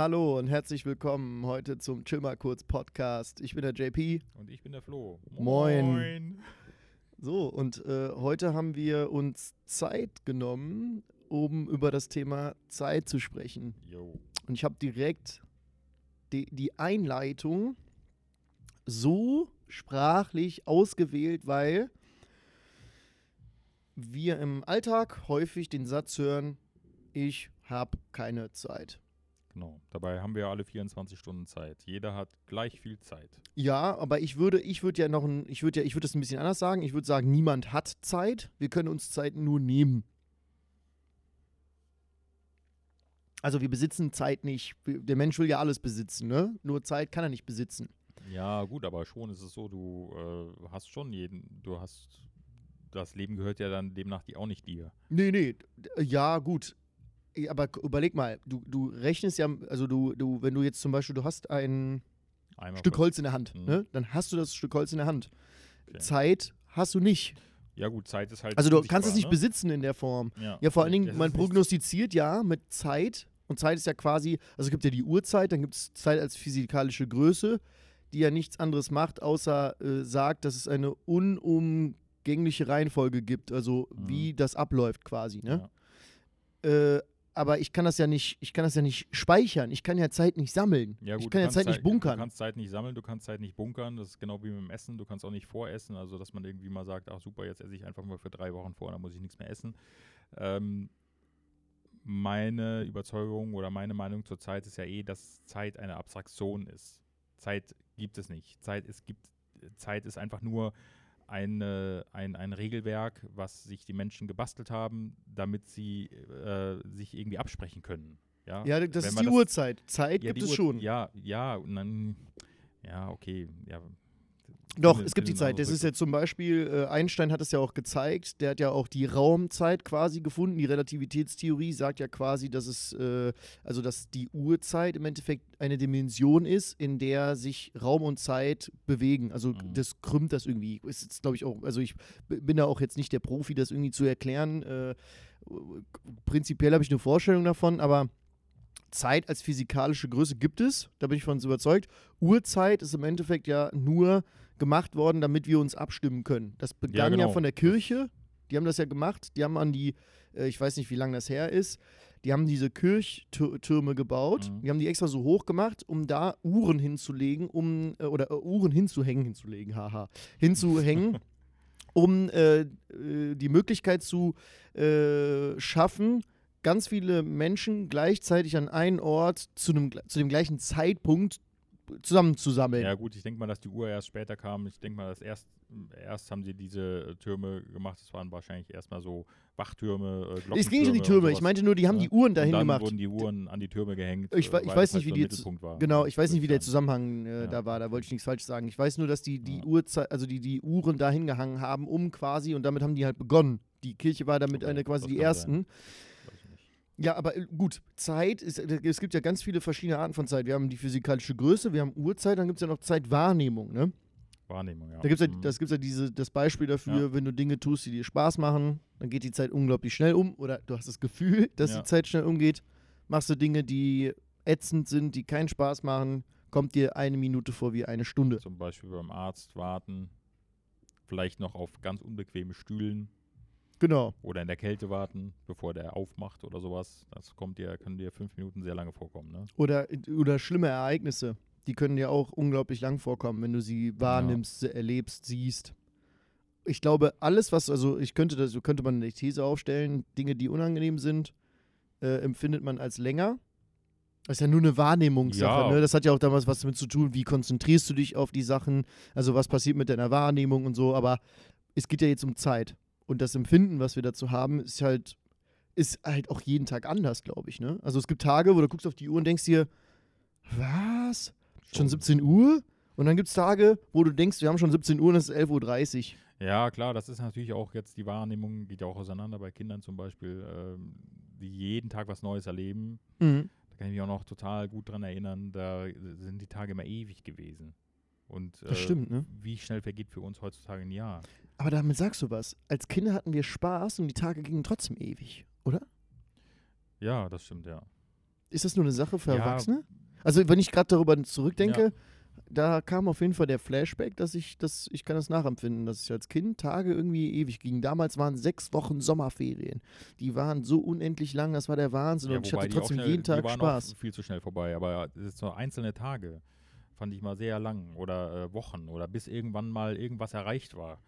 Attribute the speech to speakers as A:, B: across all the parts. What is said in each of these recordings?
A: Hallo und herzlich willkommen heute zum Chill mal kurz Podcast. Ich bin der JP.
B: Und ich bin der Flo.
A: Moin. So, und äh, heute haben wir uns Zeit genommen, um über das Thema Zeit zu sprechen.
B: Jo.
A: Und ich habe direkt die, die Einleitung so sprachlich ausgewählt, weil wir im Alltag häufig den Satz hören, ich habe keine Zeit.
B: Genau. Dabei haben wir alle 24 Stunden Zeit. Jeder hat gleich viel Zeit.
A: Ja, aber ich würde, ich würde ja noch ein, ich würde ja, ich würde das ein bisschen anders sagen. Ich würde sagen, niemand hat Zeit. Wir können uns Zeit nur nehmen. Also wir besitzen Zeit nicht. Der Mensch will ja alles besitzen, ne? Nur Zeit kann er nicht besitzen.
B: Ja, gut, aber schon ist es so, du äh, hast schon jeden, du hast, das Leben gehört ja dann demnach die auch nicht dir.
A: Nee, nee, ja, gut. Aber überleg mal, du, du rechnest ja, also du, du, wenn du jetzt zum Beispiel, du hast ein
B: Einmal
A: Stück Holz in der Hand,
B: Mhm.
A: ne? Dann hast du das Stück Holz in der Hand.
B: Okay.
A: Zeit hast du nicht.
B: Ja, gut, Zeit ist halt.
A: Also du kannst es nicht
B: ne?
A: besitzen in der Form.
B: Ja,
A: Ja, vor allen Dingen, man prognostiziert ja mit Zeit. Und Zeit ist ja quasi, also es gibt ja die Uhrzeit, dann gibt es Zeit als physikalische Größe, die ja nichts anderes macht, außer äh, sagt, dass es eine unumgängliche Reihenfolge gibt, also
B: Mhm.
A: wie das abläuft quasi. Ne?
B: Ja.
A: Äh, aber ich kann das ja nicht, ich kann das ja nicht speichern. Ich kann ja Zeit nicht sammeln.
B: Ja, gut,
A: ich
B: du
A: kann ja
B: kannst
A: Zeit nicht
B: Du
A: bunkern.
B: kannst Zeit nicht sammeln, du kannst Zeit nicht bunkern. Das ist genau wie mit dem Essen. Du kannst auch nicht voressen. Also, dass man irgendwie mal sagt: Ach super, jetzt esse ich einfach mal für drei Wochen vor, dann muss ich nichts mehr essen. Ähm, meine Überzeugung oder meine Meinung zur Zeit ist ja eh, dass Zeit eine Abstraktion ist. Zeit gibt es nicht. Zeit, es gibt, Zeit ist einfach nur eine, ein, ein Regelwerk, was sich die Menschen gebastelt haben, damit sie äh, sich irgendwie absprechen können. Ja,
A: Ja, das
B: Wenn
A: ist die Uhrzeit. Zeit
B: ja,
A: gibt es
B: Uhr-
A: schon.
B: Ja, ja, und dann, ja, okay, ja.
A: Doch,
B: Finde-
A: es gibt die
B: finde
A: Zeit. Das ist ja zum Beispiel, äh, Einstein hat es ja auch gezeigt, der hat ja auch die Raumzeit quasi gefunden. Die Relativitätstheorie sagt ja quasi, dass es, äh, also dass die Uhrzeit im Endeffekt eine Dimension ist, in der sich Raum und Zeit bewegen. Also
B: Mhm.
A: das krümmt das irgendwie. Ist jetzt, glaube ich, auch, also ich bin da auch jetzt nicht der Profi, das irgendwie zu erklären. Äh, prinzipiell habe ich eine Vorstellung davon, aber Zeit als physikalische Größe gibt es, da bin ich von uns überzeugt. Uhrzeit ist im Endeffekt ja nur gemacht worden, damit wir uns abstimmen können. Das begann ja,
B: genau.
A: von der Kirche, die haben das ja gemacht, die haben an die, äh, ich weiß nicht, wie lange das her ist, die haben diese Kirchtürme gebaut,
B: Mhm.
A: die haben die extra so hoch gemacht, um da Uhren hinzulegen, um, äh, oder äh, Uhren hinzuhängen, hinzulegen, haha, hinzuhängen, um äh, die Möglichkeit zu schaffen, ganz viele Menschen gleichzeitig an einen Ort zu, einem, zu dem gleichen Zeitpunkt zusammenzusammeln.
B: Ja, gut, ich denke mal, dass die Uhr erst später kam. Ich denke mal, dass erst, erst haben sie diese äh, Türme gemacht. Das waren wahrscheinlich erstmal so Wachtürme, äh,
A: es ging nicht um die
B: und
A: Türme, ich meinte nur, die haben
B: Ja.
A: die Uhren
B: Und
A: dahin
B: dann
A: gemacht.
B: wurden die Uhren an die Türme gehängt.
A: Ich
B: äh,
A: ich weiß nicht, wie
B: halt so
A: die
B: war.
A: Genau, ich weiß nicht, wie der. Zusammenhang äh,
B: Ja.
A: da war, da wollte ich nichts falsch sagen. Ich weiß nur, dass die, die
B: Ja.
A: Uhrzeit, also die, die Uhren da hingehangen haben, um quasi, und damit haben die halt begonnen. Die Kirche war damit
B: Okay,
A: eine quasi die ersten.
B: sein.
A: Ja, aber äh, gut, Zeit, ist, äh, es gibt ja ganz viele verschiedene Arten von Zeit. Wir haben die physikalische Größe, wir haben Uhrzeit, dann gibt es ja noch Zeitwahrnehmung, ne?
B: Wahrnehmung, ja.
A: Da gibt's ja,
B: Mhm.
A: das gibt ja diese, das Beispiel dafür,
B: Ja.
A: wenn du Dinge tust, die dir Spaß machen, dann geht die Zeit unglaublich schnell um oder du hast das Gefühl, dass
B: Ja.
A: die Zeit schnell umgeht. Machst du Dinge, die ätzend sind, die keinen Spaß machen, kommt dir eine Minute vor wie eine Stunde.
B: Zum Beispiel beim Arzt warten, vielleicht noch auf ganz unbequeme Stühlen
A: Genau.
B: oder in der Kälte warten, bevor der aufmacht oder sowas. Das kommt dir, kann dir fünf Minuten sehr lange vorkommen, ne?
A: Oder, oder schlimme Ereignisse. Die können dir auch unglaublich lang vorkommen, wenn du sie wahrnimmst, se- erlebst, siehst. Ich glaube, alles, was, also ich könnte das, so könnte man eine These aufstellen, Dinge, die unangenehm sind, äh, empfindet man als länger. Das ist ja nur eine Wahrnehmungssache.
B: Ja.
A: Ne? Das hat ja auch damals was damit zu tun, wie konzentrierst du dich auf die Sachen, also was passiert mit deiner Wahrnehmung und so, aber es geht ja jetzt um Zeit. Und das Empfinden, was wir dazu haben, ist halt, ist halt auch jeden Tag anders, glaube ich. Ne? Also es gibt Tage, wo du guckst auf die Uhr und denkst dir, was? Schon 17 Uhr? Und dann gibt es Tage, wo du denkst, wir haben schon 17 Uhr und es ist 11.30 Uhr.
B: Ja, klar, das ist natürlich auch jetzt die Wahrnehmung, geht ja auch auseinander bei Kindern zum Beispiel, ähm, die jeden Tag was Neues erleben.
A: Mhm.
B: Da kann ich mich auch noch total gut dran erinnern, da sind die Tage immer ewig gewesen. Und
A: Das
B: äh,
A: stimmt, ne?
B: wie schnell vergeht für uns heutzutage ein Jahr?
A: Aber damit sagst du was. Als Kinder hatten wir Spaß und die Tage gingen trotzdem ewig, oder?
B: Ja, das stimmt, ja.
A: Ist das nur eine Sache für
B: Ja.
A: Erwachsene? Also wenn ich gerade darüber zurückdenke,
B: Ja.
A: da kam auf jeden Fall der Flashback, dass ich das, ich kann das nachempfinden, dass ich als Kind Tage irgendwie ewig ging. Damals waren sechs Wochen Sommerferien. Die waren so unendlich lang, das war der Wahnsinn.
B: Ja,
A: und ich hatte trotzdem
B: schnell-
A: jeden Tag Spaß.
B: Viel zu schnell vorbei, aber es ist so einzelne Tage fand ich mal sehr lang oder äh, Wochen oder bis irgendwann mal irgendwas erreicht war.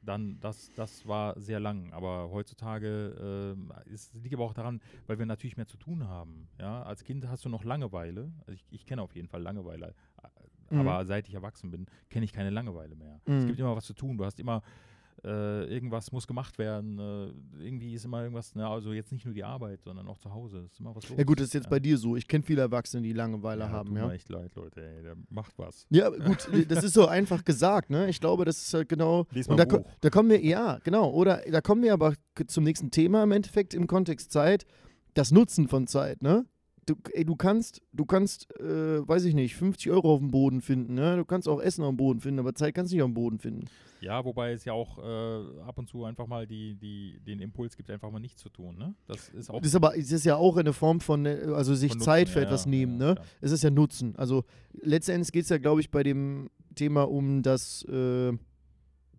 B: Dann, das, das war sehr lang. Aber heutzutage äh, ist, liegt aber auch daran, weil wir natürlich mehr zu tun haben. Ja? Als Kind hast du noch Langeweile. Also ich, ich kenne auf jeden Fall Langeweile.
A: Mhm.
B: Aber seit ich erwachsen bin, kenne ich keine Langeweile mehr.
A: Mhm.
B: Es gibt immer was zu tun. Du hast immer äh, irgendwas muss gemacht werden. Äh, irgendwie ist immer irgendwas, ne? also jetzt nicht nur die Arbeit, sondern auch zu Hause. Ist immer was los.
A: Ja gut, das ist jetzt
B: ja.
A: bei dir so. Ich kenne viele Erwachsene, die Langeweile
B: ja,
A: haben, ja.
B: Echt leid, Leute. Ey, der macht was.
A: Ja, gut, das ist so einfach gesagt, ne? Ich glaube, das ist halt genau.
B: Lies
A: und
B: mal
A: da,
B: ein
A: ko-
B: Buch.
A: da kommen wir, ja, genau. Oder da kommen wir aber zum nächsten Thema im Endeffekt im Kontext Zeit. Das Nutzen von Zeit, ne? Du, ey, du kannst, du kannst, äh, weiß ich nicht, 50 Euro auf dem Boden finden, ne? Du kannst auch Essen auf dem Boden finden, aber Zeit kannst du nicht auf dem Boden finden.
B: Ja, wobei es ja auch äh, ab und zu einfach mal die, die, den Impuls gibt, einfach mal nichts zu tun. Ne? Das ist auch
A: Das ist aber, es ist ja auch eine Form von, äh, also sich
B: von Nutzen,
A: Zeit für
B: ja,
A: etwas
B: ja,
A: nehmen,
B: ja,
A: ne? Es ist ja Nutzen. Also letztendlich geht es ja, glaube ich, bei dem Thema um das, äh,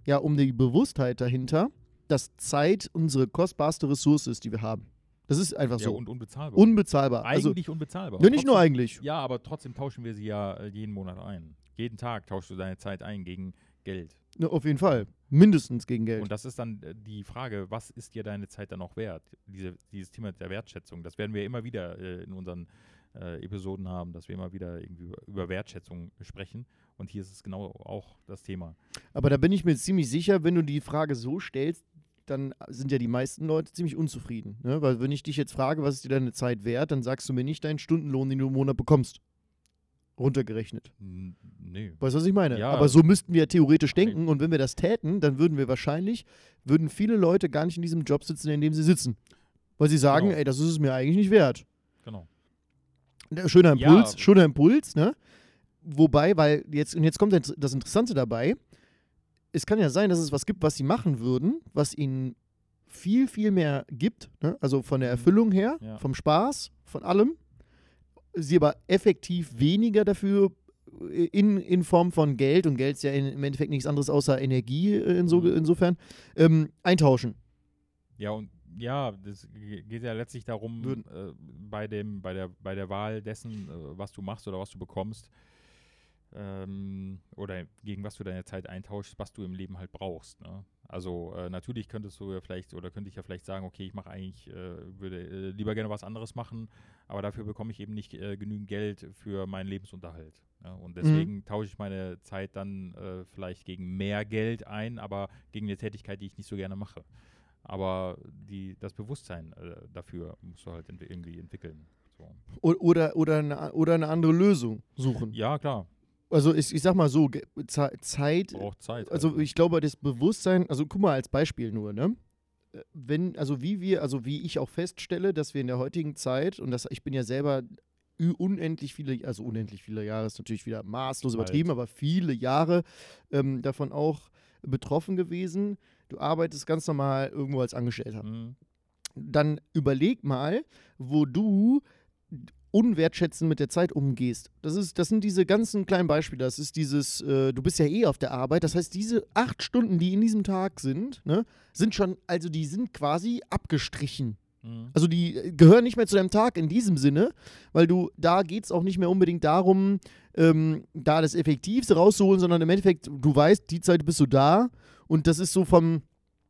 A: ja, um die Bewusstheit dahinter, dass Zeit unsere kostbarste Ressource ist, die wir haben. Das ist einfach
B: Ja,
A: so.
B: und unbezahlbar.
A: Unbezahlbar. Also,
B: Eigentlich unbezahlbar.
A: ja, nicht nur eigentlich.
B: Ja, aber trotzdem tauschen wir sie ja äh, jeden Monat ein. Jeden Tag tauschst du deine Zeit ein gegen Geld.
A: Ne, auf jeden Fall. Mindestens gegen Geld.
B: Und das ist dann äh, die Frage, was ist dir deine Zeit dann auch wert? Diese, dieses Thema der Wertschätzung, das werden wir immer wieder äh, in unseren äh, Episoden haben, dass wir immer wieder irgendwie über Wertschätzung sprechen. Und hier ist es genau auch das Thema.
A: Aber da bin ich mir ziemlich sicher, wenn du die Frage so stellst, dann sind ja die meisten Leute ziemlich unzufrieden. Ne? Weil wenn ich dich jetzt frage, was ist dir deine Zeit wert, dann sagst du mir nicht deinen Stundenlohn, den du im Monat bekommst. Runtergerechnet.
B: Nee.
A: Weißt du, was ich meine?
B: Ja.
A: Aber so müssten wir ja theoretisch denken und wenn wir das täten, dann würden wir wahrscheinlich, würden viele Leute gar nicht in diesem Job sitzen, in dem sie sitzen. Weil sie sagen,
B: Genau.
A: ey, das ist es mir eigentlich nicht wert.
B: Genau.
A: Äh, Schöner
B: Ja.
A: Impuls, schöner Impuls, ne? Wobei, weil jetzt, und jetzt kommt das Interessante dabei, es kann ja sein, dass es was gibt, was sie machen würden, was ihnen viel, viel mehr gibt, ne? also von der
B: Mhm.
A: Erfüllung her,
B: Ja.
A: vom Spaß, von allem, sie aber effektiv weniger dafür äh, in, in Form von Geld, und Geld ist ja in, im Endeffekt nichts anderes außer Energie äh, inso,
B: Mhm.
A: insofern, ähm, eintauschen.
B: Ja, und ja, das ge- geht ja letztlich darum, äh, bei, dem, bei, der, bei der Wahl dessen, äh, was du machst oder was du bekommst, ähm, oder gegen was du deine Zeit eintauschst, was du im Leben halt brauchst. Ne? Also äh, natürlich könntest du ja vielleicht, oder könnte ich ja vielleicht sagen, okay, ich mache eigentlich, äh, würde äh, lieber gerne was anderes machen, aber dafür bekomme ich eben nicht äh, genügend Geld für meinen Lebensunterhalt. Ja? Und deswegen tausche ich meine Zeit dann äh, vielleicht gegen mehr Geld ein, aber gegen eine Tätigkeit, die ich nicht so gerne mache. Aber die, das Bewusstsein äh, dafür musst du halt ent irgendwie entwickeln. So.
A: Oder, oder, eine, oder eine andere Lösung suchen.
B: Ja, klar,
A: Also ich, ich sag mal so, Zeit,
B: braucht Zeit.
A: also ich glaube, das Bewusstsein, also guck mal als Beispiel nur, ne? Äh, Wenn, also wie wir, also wie ich auch feststelle, dass wir in der heutigen Zeit, und das, ich bin ja selber unendlich viele, also unendlich viele Jahre ist natürlich wieder maßlos übertrieben,
B: Alt.
A: aber viele Jahre ähm, davon auch betroffen gewesen. Du arbeitest ganz normal irgendwo als Angestellter.
B: Mhm.
A: Dann überleg mal, wo du unwertschätzend mit der Zeit umgehst. Das, ist, das sind diese ganzen kleinen Beispiele. Das ist dieses, äh, du bist ja eh auf der Arbeit. Das heißt, diese acht Stunden, die in diesem Tag sind, ne, sind schon, also die sind quasi abgestrichen.
B: Mhm.
A: Also die äh, gehören nicht mehr zu deinem Tag in diesem Sinne, weil du, da geht es auch nicht mehr unbedingt darum, ähm, da das Effektivste rauszuholen, sondern im Endeffekt, du weißt, die Zeit bist du da und das ist so vom,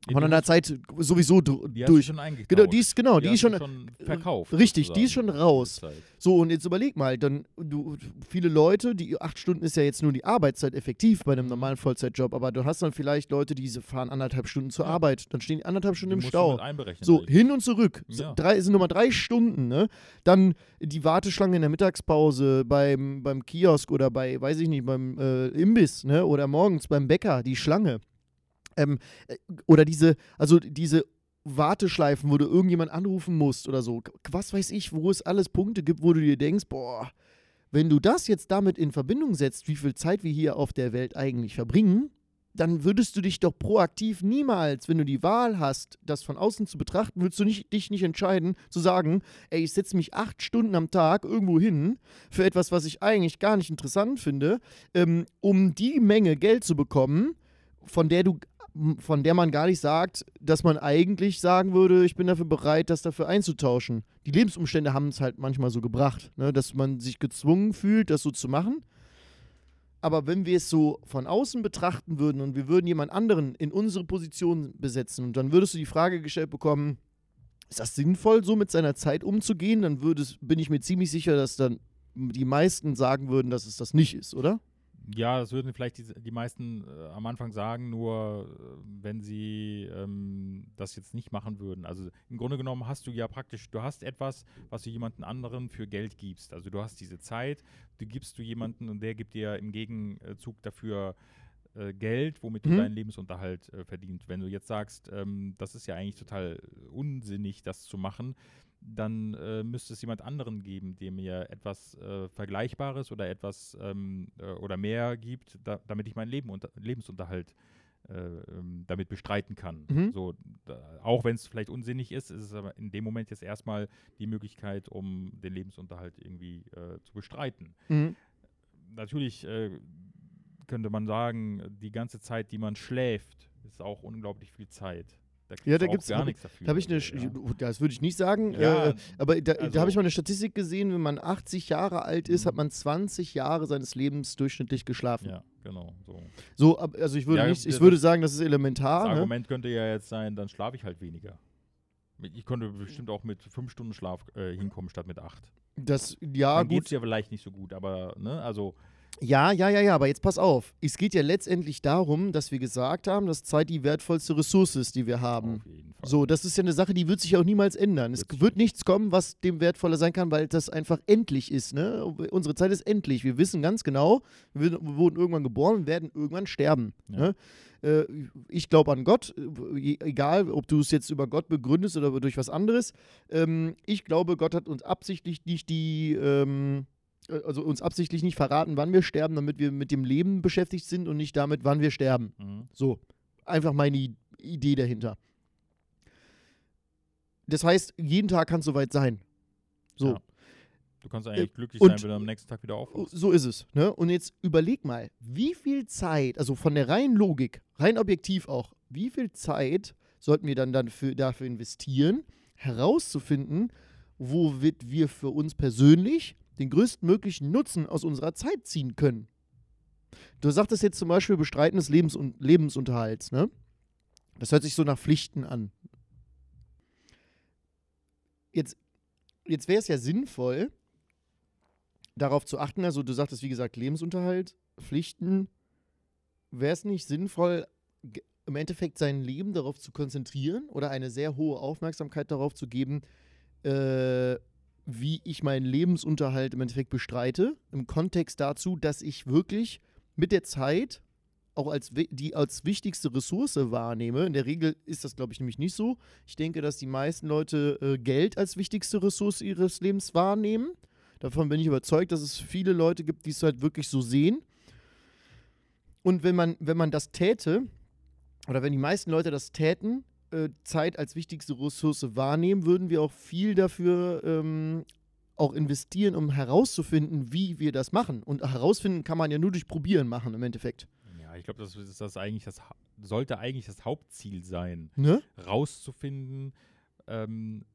B: Ja,
A: von
B: die
A: einer Zeit sowieso
B: Die
A: durch.
B: schon.
A: Genau, die ist, genau, die, ist schon,
B: verkauft.
A: richtig, die ist schon raus.
B: die.
A: So, und jetzt überleg mal, dann, du, viele Leute, die acht Stunden ist ja jetzt nur die Arbeitszeit effektiv bei einem
B: Mhm.
A: normalen Vollzeitjob, aber du hast dann vielleicht Leute, die fahren anderthalb Stunden zur
B: Ja.
A: Arbeit, dann stehen die anderthalb
B: Die
A: Stunden im
B: musst du
A: Stau. So,
B: halt.
A: hin und zurück.
B: Ja.
A: drei, sind nochmal drei Stunden, ne? Dann die Warteschlange in der Mittagspause beim, beim Kiosk oder bei, weiß ich nicht, beim äh, Imbiss, ne? Oder morgens beim Bäcker, die Schlange. Ähm, äh, oder diese, also diese Warteschleifen, wo du irgendjemand anrufen musst oder so. Was weiß ich, wo es alles Punkte gibt, wo du dir denkst, boah, wenn du das jetzt damit in Verbindung setzt, wie viel Zeit wir hier auf der Welt eigentlich verbringen, dann würdest du dich doch proaktiv niemals, wenn du die Wahl hast, das von außen zu betrachten, würdest du nicht, dich nicht entscheiden, zu sagen, ey, ich setze mich acht Stunden am Tag irgendwo hin für etwas, was ich eigentlich gar nicht interessant finde, ähm, um die Menge Geld zu bekommen, von der du von der man gar nicht sagt, dass man eigentlich sagen würde, ich bin dafür bereit, das dafür einzutauschen. Die Lebensumstände haben es halt manchmal so gebracht, ne, dass man sich gezwungen fühlt, das so zu machen. Aber wenn wir es so von außen betrachten würden und wir würden jemand anderen in unsere Position besetzen und dann würdest du die Frage gestellt bekommen, ist das sinnvoll, so mit seiner Zeit umzugehen? Dann würdest, bin ich mir ziemlich sicher, dass dann die meisten sagen würden, dass es das nicht ist, oder?
B: Ja, das würden vielleicht die, die meisten äh, am Anfang sagen, nur äh, wenn sie ähm, das jetzt nicht machen würden. Also im Grunde genommen hast du ja praktisch, du hast etwas, was du jemanden anderen für Geld gibst. Also du hast diese Zeit, die gibst du jemanden und der gibt dir im Gegenzug dafür äh, Geld, womit du
A: Mhm.
B: deinen Lebensunterhalt äh, verdient. Wenn du jetzt sagst, ähm, das ist ja eigentlich total unsinnig, das zu machen, dann äh, müsste es jemand anderen geben, der mir etwas äh, Vergleichbares oder etwas ähm, äh, oder mehr gibt, da, damit ich meinen Leben unter, Lebensunterhalt äh, ähm, damit bestreiten kann.
A: Mhm.
B: So, da, auch wenn es vielleicht unsinnig ist, ist es aber in dem Moment jetzt erstmal die Möglichkeit, um den Lebensunterhalt irgendwie äh, zu bestreiten
A: Mhm.
B: natürlich äh, könnte man sagen, die ganze Zeit, die man schläft, ist auch unglaublich viel Zeit. Da
A: Ja, da
B: auch
A: gibt's-
B: gar nichts dafür.
A: Da habe ich eine,
B: so,
A: Sch-
B: ja.
A: das würde ich nicht sagen,
B: Ja,
A: äh, aber da,
B: also-
A: da habe ich mal eine Statistik gesehen, wenn man 80 Jahre alt ist,
B: Mhm.
A: hat man 20 Jahre seines Lebens durchschnittlich geschlafen.
B: ja, genau. So.
A: So, also ich würde nicht, ich
B: das-
A: würde sagen, das ist
B: Das
A: elementar. Ne?
B: Argument könnte ja jetzt sein, dann schlafe ich halt weniger. Ich konnte bestimmt auch mit fünf Stunden Schlaf äh, hinkommen statt mit acht.
A: Das, ja,
B: dann
A: gut.
B: es ja vielleicht nicht so gut, aber ne, also
A: Ja, ja, ja, ja, aber jetzt pass auf. Es geht ja letztendlich darum, dass wir gesagt haben, dass Zeit die wertvollste Ressource ist, die wir haben.
B: auf jeden Fall.
A: So, das ist ja eine Sache, die wird sich auch niemals ändern. Es
B: Wird
A: nichts kommen, was dem wertvoller sein kann, weil das einfach endlich ist. Ne? Unsere Zeit ist endlich. Wir wissen ganz genau, wir wurden irgendwann geboren und werden irgendwann sterben.
B: Ja.
A: Ne? Äh, Ich glaube an Gott, äh, egal ob du es jetzt über Gott begründest oder durch was anderes. Ähm, Ich glaube, Gott hat uns absichtlich nicht die. Äh, Also uns absichtlich nicht verraten, wann wir sterben, damit wir mit dem Leben beschäftigt sind und nicht damit, wann wir sterben.
B: Mhm.
A: So, einfach meine Idee dahinter. Das heißt, jeden Tag kann es soweit sein. So,
B: Ja. Du kannst eigentlich glücklich
A: und-
B: sein, wenn du am nächsten Tag wieder aufwachst.
A: so ist es. Ne? Und jetzt überleg mal, wie viel Zeit, also von der reinen Logik, rein objektiv auch, wie viel Zeit sollten wir dann, dann für, dafür investieren, herauszufinden, wo wir für uns persönlich den größtmöglichen Nutzen aus unserer Zeit ziehen können. Du sagtest jetzt zum Beispiel Bestreiten des Lebens und Lebensunterhalts, ne? Das hört sich so nach Pflichten an. Jetzt, jetzt wäre es ja sinnvoll, darauf zu achten, also du sagtest, wie gesagt, Lebensunterhalt, Pflichten, wäre es nicht sinnvoll, im Endeffekt sein Leben darauf zu konzentrieren oder eine sehr hohe Aufmerksamkeit darauf zu geben, äh, wie ich meinen Lebensunterhalt im Endeffekt bestreite, im Kontext dazu, dass ich wirklich mit der Zeit auch als die als wichtigste Ressource wahrnehme. In der Regel ist das, glaube ich, nämlich nicht so. Ich denke, dass die meisten Leute äh, Geld als wichtigste Ressource ihres Lebens wahrnehmen. Davon bin ich überzeugt, dass es viele Leute gibt, die es halt wirklich so sehen. Und wenn man, wenn man das täte, oder wenn die meisten Leute das täten, äh, Zeit als wichtigste Ressource wahrnehmen, würden wir auch viel dafür ähm, auch investieren, um herauszufinden, wie wir das machen. Und herausfinden kann man ja nur durch Probieren machen im Endeffekt.
B: Ja, ich glaube, das ist das eigentlich das sollte eigentlich das Hauptziel sein,
A: Ne?
B: rauszufinden, ähm,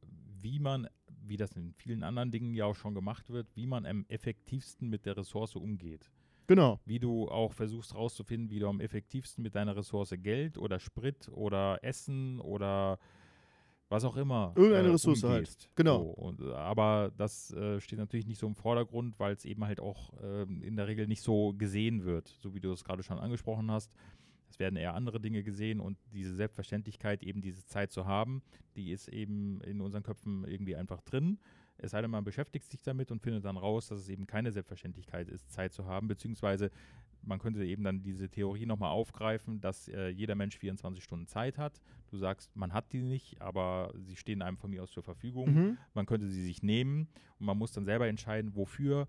B: wie man, wie das in vielen anderen Dingen ja auch schon gemacht wird, wie man am effektivsten mit der Ressource umgeht.
A: Genau.
B: Wie du auch versuchst rauszufinden, wie du am effektivsten mit deiner Ressource Geld oder Sprit oder Essen oder was auch immer.
A: Irgendeine Ressource halt.
B: umgehst.
A: Genau.
B: So, und, äh, aber das äh, steht natürlich nicht so im Vordergrund, weil es eben halt auch ähm, in der Regel nicht so gesehen wird, so wie du es gerade schon angesprochen hast. Es werden eher andere Dinge gesehen und diese Selbstverständlichkeit, eben diese Zeit zu haben, die ist eben in unseren Köpfen irgendwie einfach drin. Es sei denn, man beschäftigt sich damit und findet dann raus, dass es eben keine Selbstverständlichkeit ist, Zeit zu haben, beziehungsweise man könnte eben dann diese Theorie nochmal aufgreifen, dass äh, jeder Mensch 24 Stunden Zeit hat. Du sagst, man hat die nicht, aber sie stehen einem von mir aus zur Verfügung.
A: Mhm.
B: Man könnte sie sich nehmen und man muss dann selber entscheiden, wofür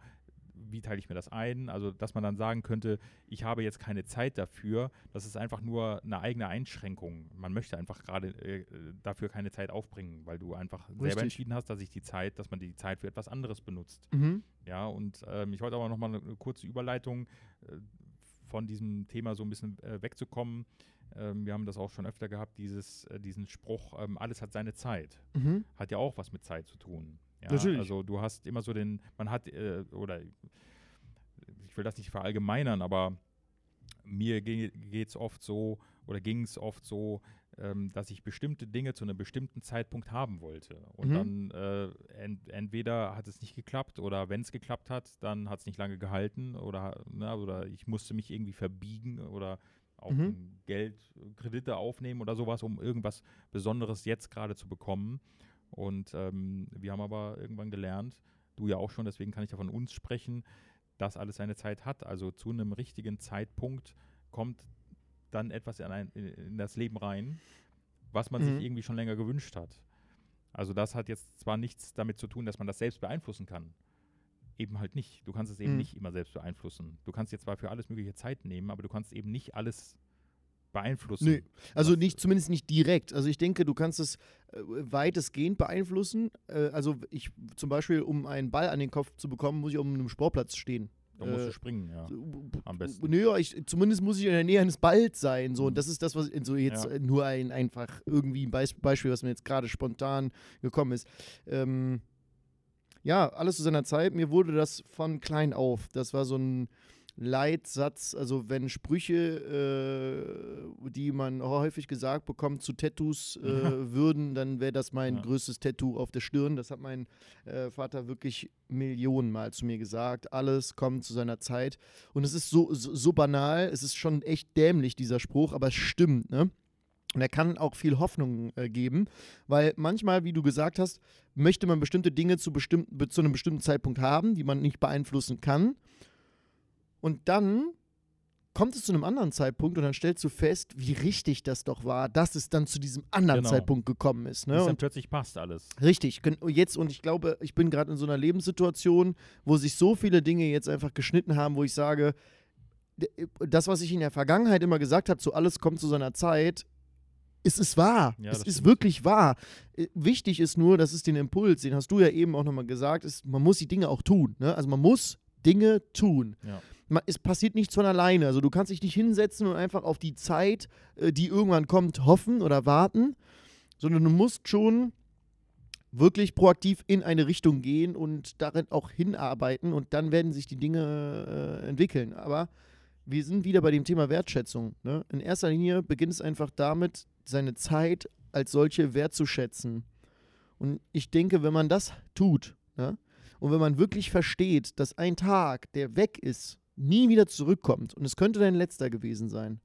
B: wie teile ich mir das ein? Also, dass man dann sagen könnte, ich habe jetzt keine Zeit dafür. Das ist einfach nur eine eigene Einschränkung. Man möchte einfach gerade äh, dafür keine Zeit aufbringen, weil du einfach
A: Richtig.
B: selber entschieden hast, dass ich die Zeit, dass man die Zeit für etwas anderes benutzt.
A: Mhm.
B: Ja, und ähm, ich wollte aber nochmal eine, eine kurze Überleitung äh, von diesem Thema so ein bisschen äh, wegzukommen. Ähm, wir haben das auch schon öfter gehabt, dieses, äh, diesen Spruch, ähm, alles hat seine Zeit.
A: Mhm.
B: Hat ja auch was mit Zeit zu tun. Ja,
A: Natürlich.
B: Also du hast immer so den, man hat, äh, oder ich will das nicht verallgemeinern, aber mir geht es oft so oder ging es oft so, ähm, dass ich bestimmte Dinge zu einem bestimmten Zeitpunkt haben wollte. Und
A: Mhm.
B: dann äh, ent, entweder hat es nicht geklappt oder wenn es geklappt hat, dann hat es nicht lange gehalten oder, ne, oder ich musste mich irgendwie verbiegen oder auch
A: Mhm.
B: Geld, Kredite aufnehmen oder sowas, um irgendwas Besonderes jetzt gerade zu bekommen. Und ähm, wir haben aber irgendwann gelernt, du ja auch schon, deswegen kann ich da von uns sprechen, dass alles seine Zeit hat. Also zu einem richtigen Zeitpunkt kommt dann etwas in, ein, in, in das Leben rein, was man
A: Mhm.
B: sich irgendwie schon länger gewünscht hat. Also das hat jetzt zwar nichts damit zu tun, dass man das selbst beeinflussen kann. Eben halt nicht. Du kannst es eben
A: Mhm.
B: nicht immer selbst beeinflussen. Du kannst dir zwar für alles mögliche Zeit nehmen, aber du kannst eben nicht alles beeinflussen.
A: Nee, also nicht, zumindest nicht direkt. Also ich denke, du kannst es äh, weitestgehend beeinflussen. Äh, also ich zum Beispiel, um einen Ball an den Kopf zu bekommen, muss ich auf einem Sportplatz stehen.
B: Da musst
A: äh,
B: du springen, ja. Am besten.
A: Nö, ich, zumindest muss ich in der Nähe eines Balls sein. So.
B: Mhm.
A: Und das ist das, was so jetzt
B: Ja.
A: äh, nur ein einfach irgendwie ein Beis Beispiel, was mir jetzt gerade spontan gekommen ist. Ähm, ja, alles zu seiner Zeit. Mir wurde das von klein auf. Das war so ein Leitsatz, also wenn Sprüche, äh, die man häufig gesagt bekommt, zu Tattoos äh, würden, dann wäre das mein
B: Ja.
A: größtes Tattoo auf der Stirn. Das hat mein äh, Vater wirklich Millionenmal zu mir gesagt. Alles kommt zu seiner Zeit. Und es ist so, so, so banal, es ist schon echt dämlich, dieser Spruch, aber es stimmt, ne? Und er kann auch viel Hoffnung äh, geben, weil manchmal, wie du gesagt hast, möchte man bestimmte Dinge zu, bestimmten, zu einem bestimmten Zeitpunkt haben, die man nicht beeinflussen kann. Und dann kommt es zu einem anderen Zeitpunkt und dann stellst du fest, wie richtig das doch war, dass es dann zu diesem anderen
B: Genau.
A: Zeitpunkt gekommen ist. Ne?
B: Bis dann
A: Und
B: plötzlich passt alles.
A: Richtig, jetzt und ich glaube, ich bin gerade in so einer Lebenssituation, wo sich so viele Dinge jetzt einfach geschnitten haben, wo ich sage, d- das, was ich in der Vergangenheit immer gesagt habe, so alles kommt zu seiner Zeit, es ist wahr.
B: Ja,
A: es
B: das
A: ist
B: stimmt.
A: wirklich wahr. Äh, Wichtig ist nur, dass es den Impuls, den hast du ja eben auch nochmal gesagt, ist, man muss die Dinge auch tun. Ne? Also man muss Dinge tun.
B: Ja.
A: Es passiert nichts von alleine. Also du kannst dich nicht hinsetzen und einfach auf die Zeit, äh, die irgendwann kommt, hoffen oder warten, sondern du musst schon wirklich proaktiv in eine Richtung gehen und darin auch hinarbeiten und dann werden sich die Dinge äh, entwickeln. Aber wir sind wieder bei dem Thema Wertschätzung. Ne? In erster Linie beginnt es einfach damit, seine Zeit als solche wertzuschätzen. Und ich denke, wenn man das tut, ne? und wenn man wirklich versteht, dass ein Tag, der weg ist, nie wieder zurückkommt und es könnte dein letzter gewesen sein.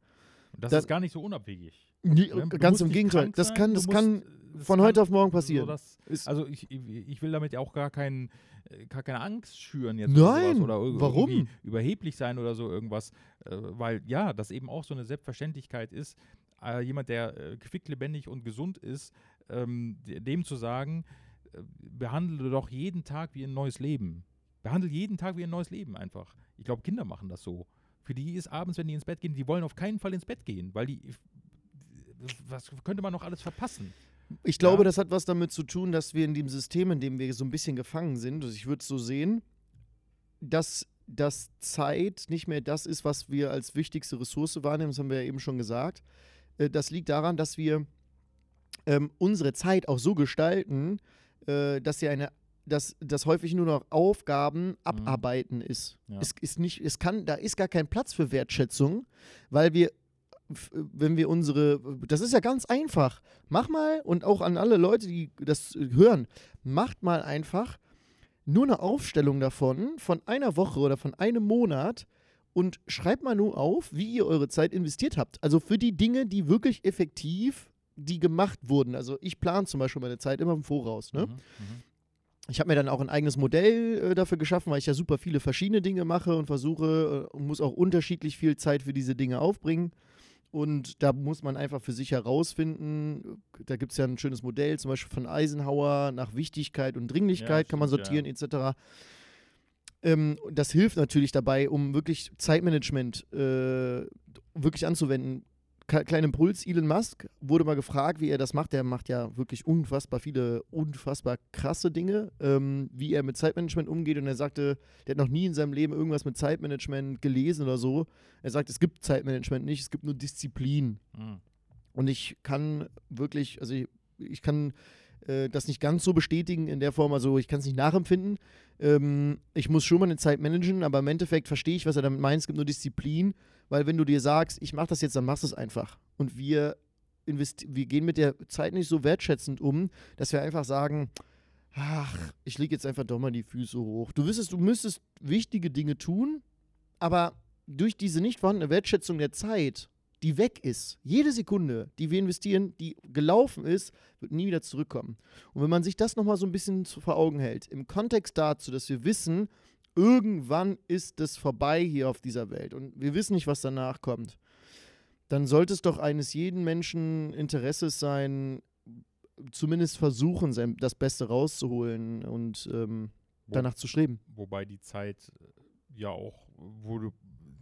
B: Und das
A: Dann-
B: ist gar nicht so unabwegig.
A: Nie,
B: Ne?
A: Ganz im Gegenteil. Das
B: sein,
A: kann, das
B: musst-
A: kann
B: das
A: von
B: kann
A: heute auf morgen
B: so
A: passieren.
B: das-
A: Ist-
B: Also ich, ich will damit ja auch gar, keinen, äh, gar keine Angst schüren jetzt
A: Nein,
B: oder, sowas oder
A: warum?
B: irgendwie überheblich sein oder so irgendwas, äh, weil ja, das eben auch so eine Selbstverständlichkeit ist, äh, jemand, der äh, quicklebendig und gesund ist, ähm, de- dem zu sagen, äh, behandle doch jeden Tag wie ein neues Leben. Behandle jeden Tag wie ein neues Leben einfach. Ich glaube, Kinder machen das so. Für die ist abends, wenn die ins Bett gehen, die wollen auf keinen Fall ins Bett gehen, weil die, was könnte man noch alles verpassen?
A: Ich glaube,
B: Ja.
A: das hat was damit zu tun, dass wir in dem System, in dem wir so ein bisschen gefangen sind, also ich würde es so sehen, dass, dass Zeit nicht mehr das ist, was wir als wichtigste Ressource wahrnehmen, das haben wir ja eben schon gesagt. Äh, Das liegt daran, dass wir ähm, unsere Zeit auch so gestalten, äh, dass sie eine dass das häufig nur noch Aufgaben abarbeiten ist.
B: Ja.
A: Es ist nicht, es kann, da ist gar kein Platz für Wertschätzung, weil wir wenn wir unsere, das ist ja ganz einfach. Mach mal, und auch an alle Leute, die das hören, macht mal einfach nur eine Aufstellung davon, von einer Woche oder von einem Monat und schreibt mal nur auf, wie ihr eure Zeit investiert habt. Also für die Dinge, die wirklich effektiv, die gemacht wurden. Also ich plane zum Beispiel meine Zeit immer im Voraus. Ne?
B: Mhm, mhm.
A: Ich habe mir dann auch ein eigenes Modell äh, dafür geschaffen, weil ich ja super viele verschiedene Dinge mache und versuche äh, und muss auch unterschiedlich viel Zeit für diese Dinge aufbringen. Und da muss man einfach für sich herausfinden, da gibt es ja ein schönes Modell, zum Beispiel von Eisenhower nach Wichtigkeit und Dringlichkeit
B: Ja,
A: kann man
B: stimmt, ja.
A: sortieren etc. Ähm, das hilft natürlich dabei, um wirklich Zeitmanagement äh, wirklich anzuwenden. Kleiner Impuls, Elon Musk wurde mal gefragt, wie er das macht. Der macht ja wirklich unfassbar viele, unfassbar krasse Dinge, ähm, wie er mit Zeitmanagement umgeht. Und er sagte, der hat noch nie in seinem Leben irgendwas mit Zeitmanagement gelesen oder so. Er sagt, es gibt Zeitmanagement nicht, es gibt nur Disziplin. Mhm. Und ich kann wirklich, also ich, ich kann äh, das nicht ganz so bestätigen in der Form, also ich kann es nicht nachempfinden. Ähm, ich muss schon meine Zeit managen, aber im Endeffekt verstehe ich, was er damit meint. Es gibt nur Disziplin. Weil wenn du dir sagst, ich mache das jetzt, dann machst du es einfach. Und wir, wir gehen mit der Zeit nicht so wertschätzend um, dass wir einfach sagen, ach, ich lege jetzt einfach doch mal die Füße hoch. Du wüsstest, du müsstest wichtige Dinge tun, aber durch diese nicht vorhandene Wertschätzung der Zeit, die weg ist, jede Sekunde, die wir investieren, die gelaufen ist, wird nie wieder zurückkommen. Und wenn man sich das nochmal so ein bisschen vor Augen hält, im Kontext dazu, dass wir wissen, irgendwann ist es vorbei hier auf dieser Welt und wir wissen nicht, was danach kommt, dann sollte es doch eines jeden Menschen Interesses sein, zumindest versuchen, sein, das Beste rauszuholen und ähm, danach zu streben.
B: Wobei die Zeit ja auch, wo du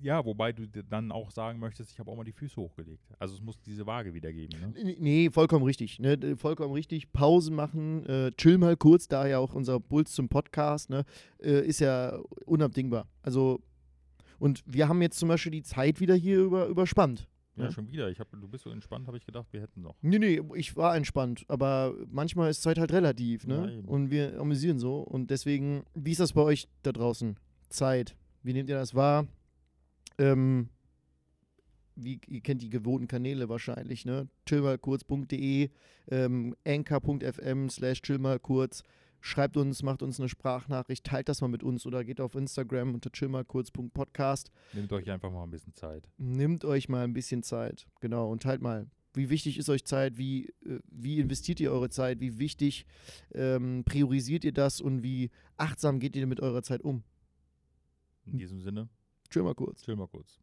B: ja, wobei du dann auch sagen möchtest, ich habe auch mal die Füße hochgelegt. Also es muss diese Waage wieder geben. Ne?
A: Nee, vollkommen richtig. Ne? Vollkommen richtig. Pause machen, äh, chill mal kurz, da ja auch unser Puls zum Podcast, ne? Äh, ist ja unabdingbar. Also, und wir haben jetzt zum Beispiel die Zeit wieder hier über, überspannt.
B: Ja, ne? schon wieder. Ich hab, du bist so entspannt, habe ich gedacht, wir hätten noch.
A: Nee, nee, ich war entspannt. Aber manchmal ist Zeit halt relativ, ne? Ja, und wir amüsieren so. Und deswegen, wie ist das bei euch da draußen? Zeit. Wie nehmt ihr das wahr? Ähm, wie, ihr kennt die gewohnten Kanäle wahrscheinlich, ne? chillmalkurz.de, ähm, anchor.fm slash chillmalkurz. Schreibt uns, macht uns eine Sprachnachricht, teilt das mal mit uns oder geht auf Instagram unter chillmalkurz.podcast.
B: Nehmt euch einfach mal ein bisschen Zeit.
A: Nehmt euch mal ein bisschen Zeit, genau, und teilt mal. Wie wichtig ist euch Zeit? Wie, äh, wie investiert ihr eure Zeit? Wie wichtig ähm, priorisiert ihr das? Und wie achtsam geht ihr mit eurer Zeit um?
B: In diesem Sinne.
A: Chill mal kurz.
B: Chill mal kurz.